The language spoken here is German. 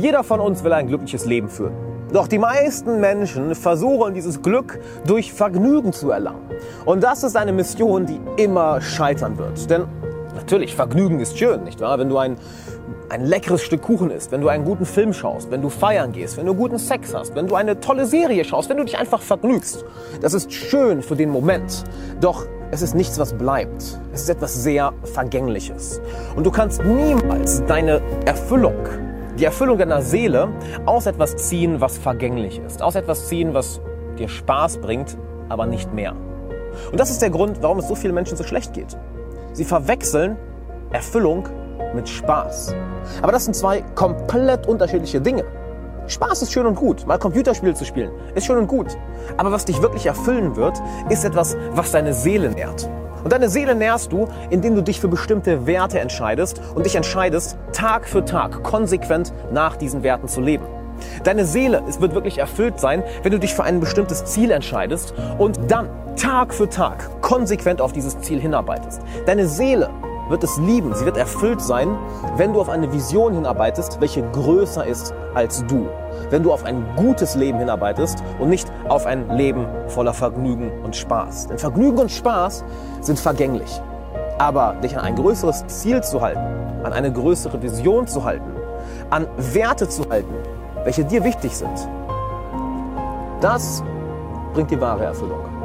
Jeder von uns will ein glückliches Leben führen. Doch die meisten Menschen versuchen dieses Glück durch Vergnügen zu erlangen. Und das ist eine Mission, die immer scheitern wird. Denn natürlich, Vergnügen ist schön, nicht wahr? Wenn du ein, ein leckeres Stück Kuchen isst, wenn du einen guten Film schaust, wenn du feiern gehst, wenn du guten Sex hast, wenn du eine tolle Serie schaust, wenn du dich einfach vergnügst. Das ist schön für den Moment. Doch es ist nichts, was bleibt. Es ist etwas sehr Vergängliches. Und du kannst niemals deine Erfüllung die Erfüllung deiner Seele aus etwas ziehen, was vergänglich ist, aus etwas ziehen, was dir Spaß bringt, aber nicht mehr. Und das ist der Grund, warum es so vielen Menschen so schlecht geht. Sie verwechseln Erfüllung mit Spaß. Aber das sind zwei komplett unterschiedliche Dinge. Spaß ist schön und gut. Mal Computerspiele zu spielen ist schön und gut. Aber was dich wirklich erfüllen wird, ist etwas, was deine Seele nährt. Und deine Seele nährst du, indem du dich für bestimmte Werte entscheidest und dich entscheidest, Tag für Tag konsequent nach diesen Werten zu leben. Deine Seele es wird wirklich erfüllt sein, wenn du dich für ein bestimmtes Ziel entscheidest und dann Tag für Tag konsequent auf dieses Ziel hinarbeitest. Deine Seele wird es lieben, sie wird erfüllt sein, wenn du auf eine Vision hinarbeitest, welche größer ist als du. Wenn du auf ein gutes Leben hinarbeitest und nicht auf ein Leben voller Vergnügen und Spaß. Denn Vergnügen und Spaß sind vergänglich. Aber dich an ein größeres Ziel zu halten, an eine größere Vision zu halten, an Werte zu halten, welche dir wichtig sind, das bringt die wahre Erfüllung.